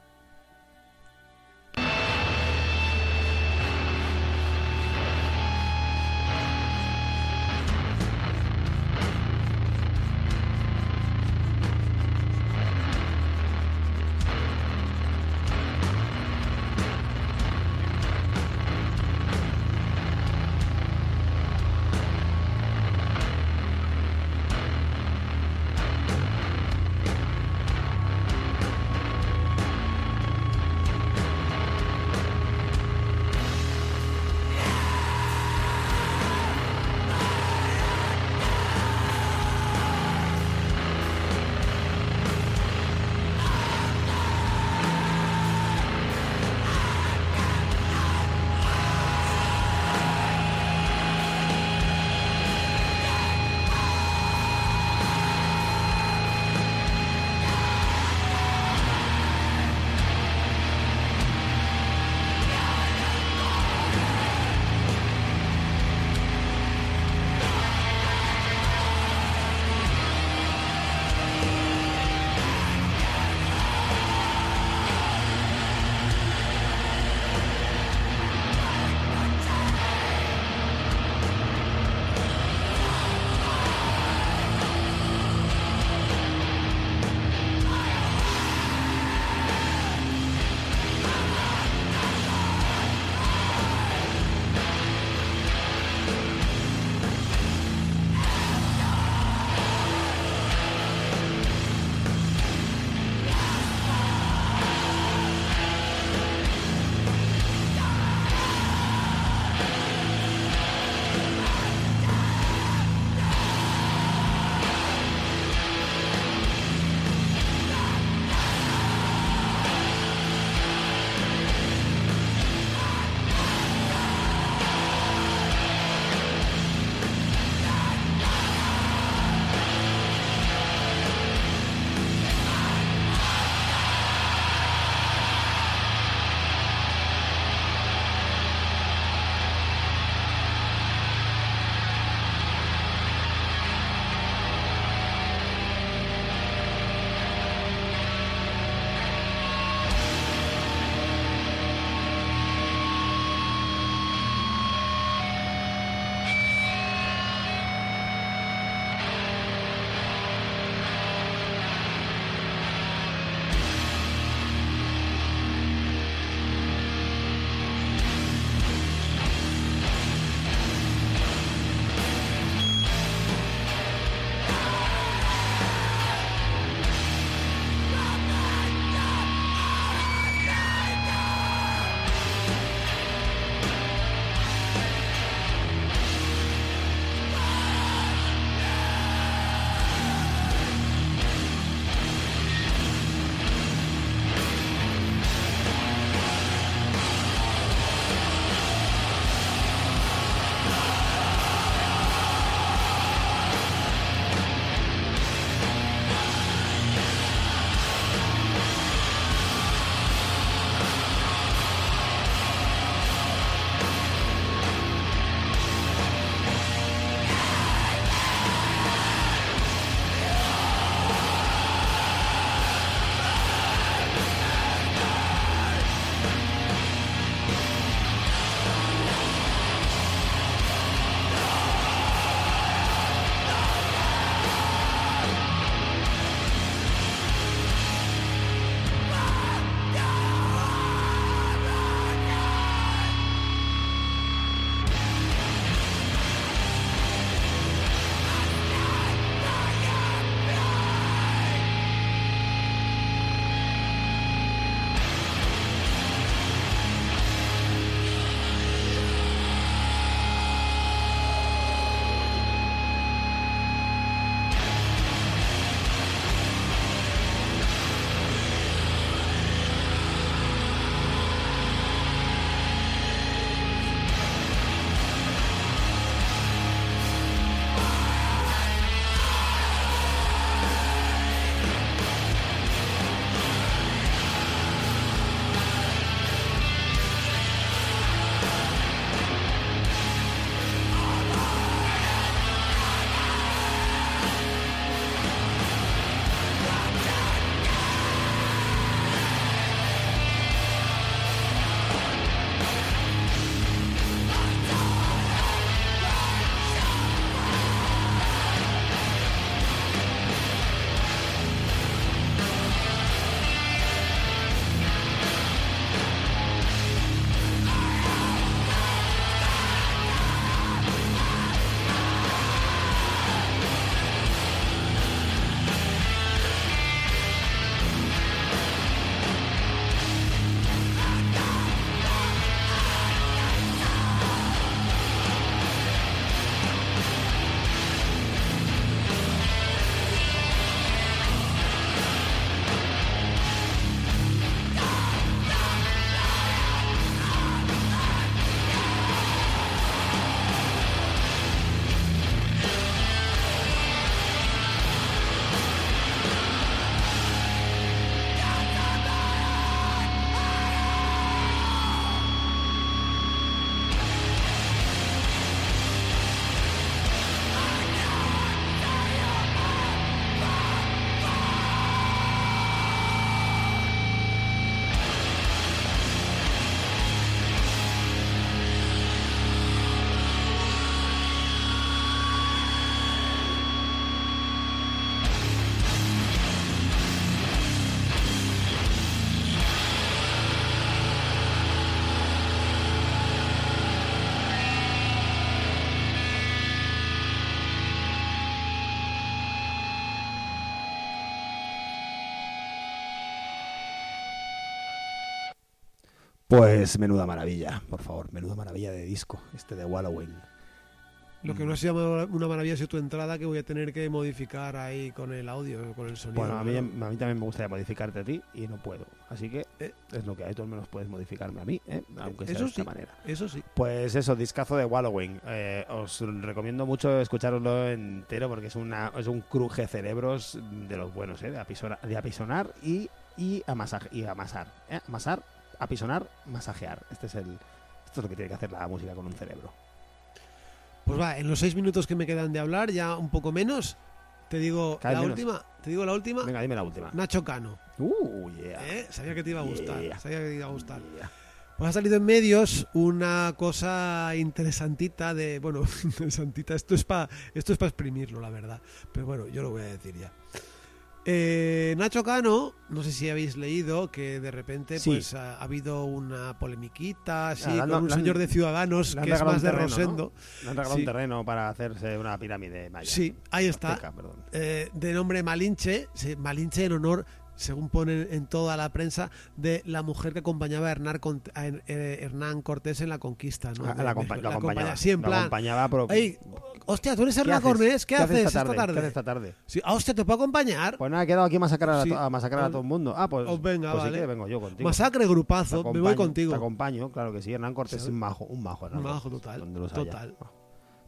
Pues menuda maravilla, por favor, menuda maravilla de disco, este de Wallowing. Lo que no se llama una maravilla es tu entrada que voy a tener que modificar ahí con el audio, con el sonido. Bueno, a mí, claro. a mí también me gustaría modificarte a ti y no puedo. Así que Eh. es lo que hay, tú al menos puedes modificarme a mí, ¿eh? aunque sea Eso de esta sí. manera. Eso sí. Pues eso, discazo de Wallowing. Eh, os recomiendo mucho escucharlo entero porque es, una, es un cruje cerebros de los buenos, ¿eh? de, apisora- de apisonar y, y, amasaje- y amasar. ¿eh? Amasar, apisonar, masajear. Este es el, esto es lo que tiene que hacer la música con un cerebro. Pues va, en los seis minutos que me quedan de hablar, ya un poco menos, te digo Cada la menos. última. Te digo la última. Venga, dime la última. Nacho Cano. Uh, yeah. ¿eh? Sabía que te iba a gustar. Yeah. Sabía que te iba a gustar. Yeah. Pues ha salido en medios una cosa interesantita de. Bueno, interesantita. Esto es para esto es para exprimirlo, la verdad. Pero bueno, yo lo voy a decir ya. Eh, Nacho Cano, no sé si habéis leído que de repente Sí. pues ha, ha habido una polemiquita así Ah, le han con un han- señor de Ciudadanos que es más un de terreno, ¿no? Rosendo. Le han regalado Sí. un terreno para hacerse una pirámide maya. Sí, ahí está. Azteca, eh, de nombre Malinche, Malinche en honor, según ponen en toda la prensa, de la mujer que acompañaba a Hernán, a eh, Hernán Cortés en la conquista. ¿no? Ah, De la, acompa- la La acompañaba. Sí, en La plan. acompañaba, pero- Ey, hostia, tú eres ¿Qué Hernán? Cortés, ¿qué, haces esta tarde? ¿Qué haces esta tarde? Sí, ah, hostia, ¿te puedo acompañar? Pues nada, he quedado aquí a masacrar a, Sí. to- a, masacrar a Oh, todo el mundo. Ah, pues, oh, venga, pues sí vale. que vengo yo contigo. Masacre, grupazo, me voy acompaño, contigo. Te acompaño, claro que sí. Hernán Cortés es un majo, un majo. Hernán Un majo total, total.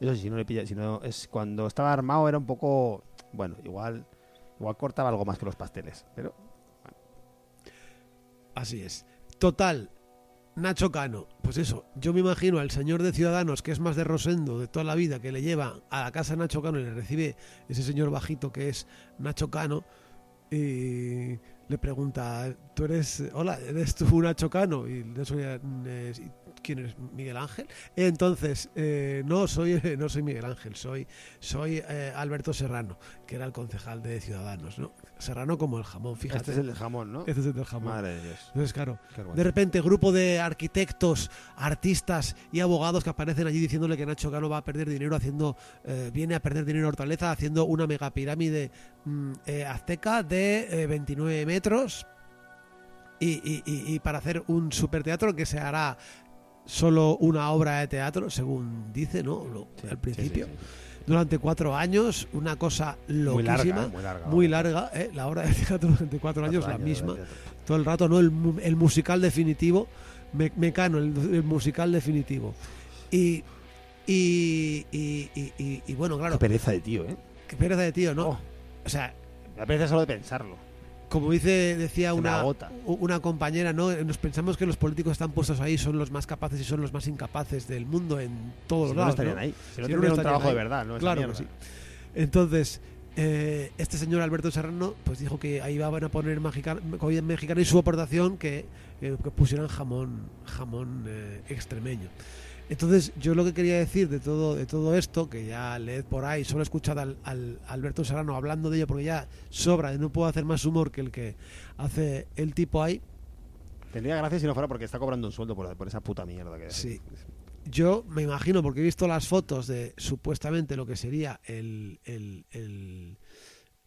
Eso sí, si no le pilla, si no es cuando estaba armado era un poco, bueno, igual, igual cortaba algo más que los pasteles, pero Así es. Total, Nacho Cano, pues eso, yo me imagino al señor de Ciudadanos, que es más de Rosendo de toda la vida, que le lleva a la casa Nacho Cano y le recibe ese señor bajito que es Nacho Cano, y le pregunta, ¿tú eres, hola, eres tú Nacho Cano? Y Nacho, eh, ¿quién eres? ¿Miguel Ángel? Entonces, eh, no, soy, no soy Miguel Ángel, soy, soy eh, Alberto Serrano, que era el concejal de Ciudadanos, ¿no? Serrano como el jamón, fíjate. este es el jamón, ¿no? Este es el del jamón. Madre de Dios. Entonces, claro, de repente grupo de arquitectos, artistas y abogados que aparecen allí diciéndole que Nacho Cano va a perder dinero haciendo, eh, viene a perder dinero en Hortaleza haciendo una megapirámide mm, eh, azteca de eh, 29 metros y, y- y- y para hacer un superteatro que se hará solo una obra de teatro, según dice, ¿no? Lo- Sí, al principio, sí, sí. Durante cuatro años, una cosa Muy larga, loquísima. muy larga. Muy larga, ¿eh? la obra de teatro durante cuatro años, la Cuatro misma todo el rato, ¿no? El, el musical definitivo, Me- Mecano, el, el musical definitivo. Y, y, y, bueno, claro, Qué pereza de tío, ¿eh? qué pereza de tío, ¿no? Oh. O sea, da pereza solo de pensarlo. Como dice, decía una, una compañera, ¿no? Nos pensamos que los políticos están puestos ahí, son los más capaces y son los más incapaces del mundo en todos Si los no, lados. estarían ¿no? ahí. Si no, Si un trabajo de verdad, ¿no? Claro que sí. Entonces, eh, este señor Alberto Serrano pues dijo que ahí iban a poner comida mexicana y su aportación que, eh, que pusieran jamón, jamón eh, extremeño. Entonces, yo lo que quería decir de todo, de todo esto, que ya leed por ahí, solo he escuchado al, al Alberto Serrano hablando de ello porque ya sobra, no puedo hacer más humor que el que hace el tipo ahí. Tendría gracia si no fuera porque está cobrando un sueldo por, por esa puta mierda que Sí. Yo me imagino, porque he visto las fotos de supuestamente lo que sería el, el, el,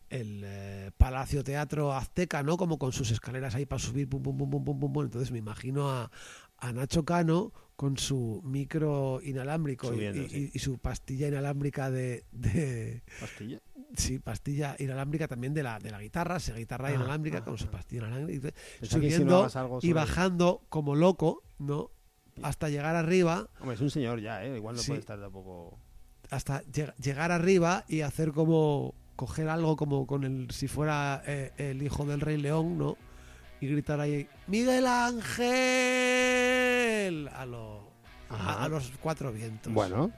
el, eh, Palacio Teatro Azteca, ¿no? Como con sus escaleras ahí para subir, pum, pum, pum, pum, pum, pum, pum. Entonces me imagino a, a Nacho Cano con su micro inalámbrico y- Subiendo, y, sí. y su pastilla inalámbrica de, de- Pastilla. sí, pastilla inalámbrica también de la, de la guitarra, esa guitarra Ah, inalámbrica ah, con su ah. pastilla inalámbrica, subiendo y bajando como loco, ¿no? Hasta llegar arriba Hombre, es un señor ya, ¿eh? Igual no Sí. puede estar tampoco... hasta lleg- llegar arriba y hacer como coger algo como con el si fuera eh, el hijo del rey león no y gritar ahí Miguel Ángel a, lo- a, los cuatro vientos Bueno,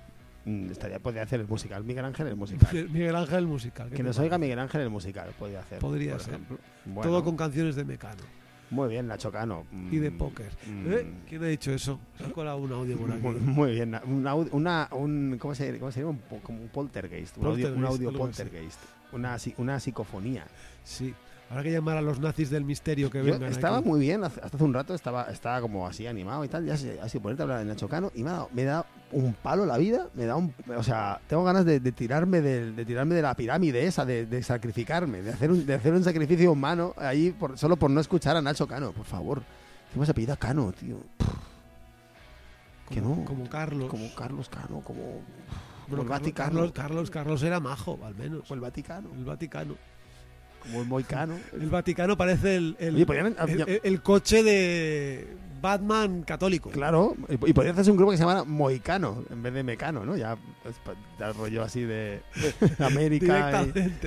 mm, estaría, podría hacer el musical. Miguel Ángel el musical. Miguel Ángel musical ¿qué que nos oiga Miguel Ángel el musical, podría hacer. Podría ser. Bueno, todo con canciones de Mecano Muy bien, Nacho Cano. Mm, y de póker mm, ¿Eh? ¿quién ha dicho eso? se ha colado un audio por aquí Muy, muy bien. Una, un, ¿cómo, se, ¿Cómo sería? Un, po- como un poltergeist. Un audio, un Poltergeist, audio. Una, una psicofonía. sí habrá que llamar a los nazis del misterio que Yo vengan estaba aquí. muy bien, hasta hace un rato estaba, estaba como así animado y tal, ya sé- así ponerte a hablar de Nacho Cano y me ha dado, me da un palo la vida, me da un, o sea, tengo ganas de, de tirarme del- de, tirarme de la pirámide esa, de, de sacrificarme, de hacer un, de hacer un sacrificio humano ahí por, solo por no escuchar a Nacho Cano, por favor. ¿Qué más apellida Cano, tío? Que como, no. como Carlos. Como Carlos Cano, como, Bueno, el Carlos, Vaticano. Carlos, Carlos, Carlos era majo, al menos. Como el Vaticano. El Vaticano. Como el Moicano. El Vaticano parece el, el, Oye, podrían- el- el- el coche de Batman católico. Claro, y, y podría hacerse un grupo que se llamara Moicano en vez de Mecano, ¿no? Ya, ya rollo así de, de América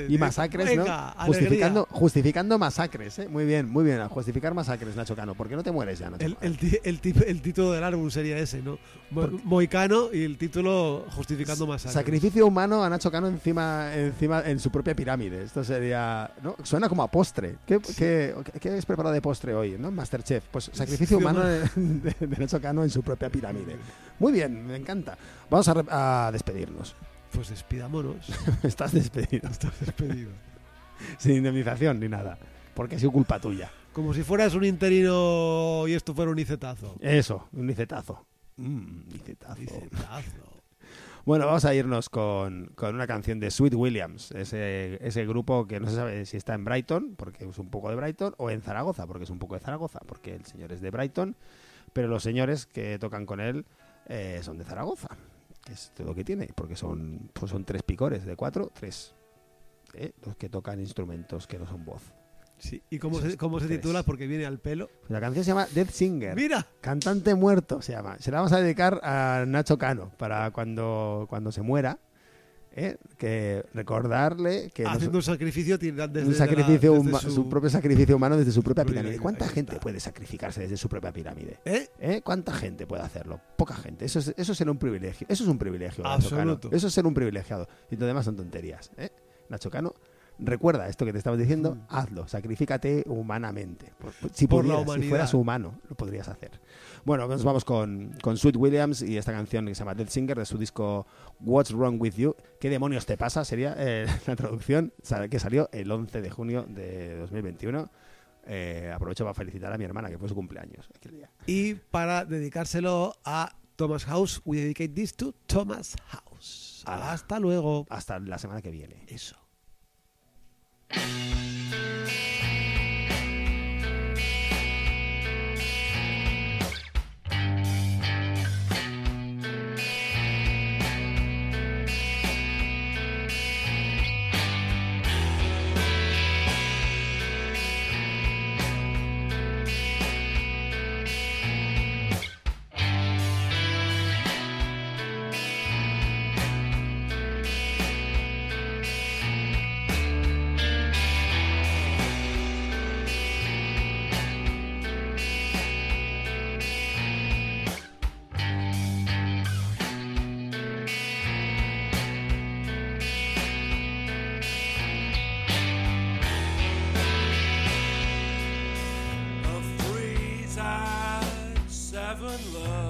y, y masacres, Venga, ¿no? Justificando, justificando masacres, ¿eh? Muy bien, muy bien. A justificar masacres, Nacho Cano. ¿Por qué no te mueres ya, Nacho El, título del álbum sería ese, ¿no? Mo- Moicano y el título justificando más Sacrificio humano a Nacho Cano encima, encima en su propia pirámide. Esto sería. ¿no? Suena como a postre. ¿Qué, qué, qué habéis preparado de postre hoy? ¿no? Masterchef. Pues sacrificio humano de, de- de Nacho Cano en su propia pirámide. Muy bien, me encanta. Vamos a, despedirnos. Pues despidámonos. Estás despedido. Estás despedido. Sin indemnización ni nada. Porque ha sido culpa tuya. Como si fueras un interino y esto fuera un icetazo. Eso, un nicetazo. Mm, nicetazo. Icetazo. Bueno, vamos a irnos con, con una canción de Sweet Williams, ese, ese grupo que no se sabe si está en Brighton, porque es un poco de Brighton, o en Zaragoza, porque es un poco de Zaragoza, porque el señor es de Brighton, pero los señores que tocan con él eh, son de Zaragoza, que es todo lo que tiene, porque son, pues son tres picores, de cuatro, tres, ¿eh? los que tocan instrumentos que no son voz. Sí. ¿Y cómo Esos se, cómo se tres. titula? Porque viene al pelo. La canción se llama Death Singer. ¡Mira! Cantante muerto se llama. Se la vamos a dedicar a Nacho Cano para cuando, cuando se muera. ¿eh? Que recordarle que nos- Haciendo un sacrificio desde un la- sacrificio desde huma- su- su... propio sacrificio humano desde su propia pirámide. ¿Cuánta gente puede sacrificarse desde su propia pirámide? ¿Eh? ¿Eh? ¿Cuánta gente puede hacerlo? Poca gente. Eso es, eso es ser un privilegio. Eso es un privilegio. Nacho Cano. Absoluto. Eso es ser un privilegiado. Y lo demás son tonterías. ¿eh? Nacho Cano, recuerda esto que te estamos diciendo, Mm. hazlo. Sacrifícate humanamente. Por- Si, Por la si fueras humano, lo podrías hacer. Bueno, nos vamos con, con Sweet Williams y esta canción que se llama Dead Singer de su disco What's Wrong With You. ¿Qué demonios te pasa? Sería eh, la traducción que salió el 11 de junio de 2021. Eh, aprovecho para felicitar a mi hermana, que fue su cumpleaños aquel día. Y para dedicárselo a Thomas House, we dedicate this to Thomas House. Hasta luego. Hasta la semana que viene. Eso. Música good love.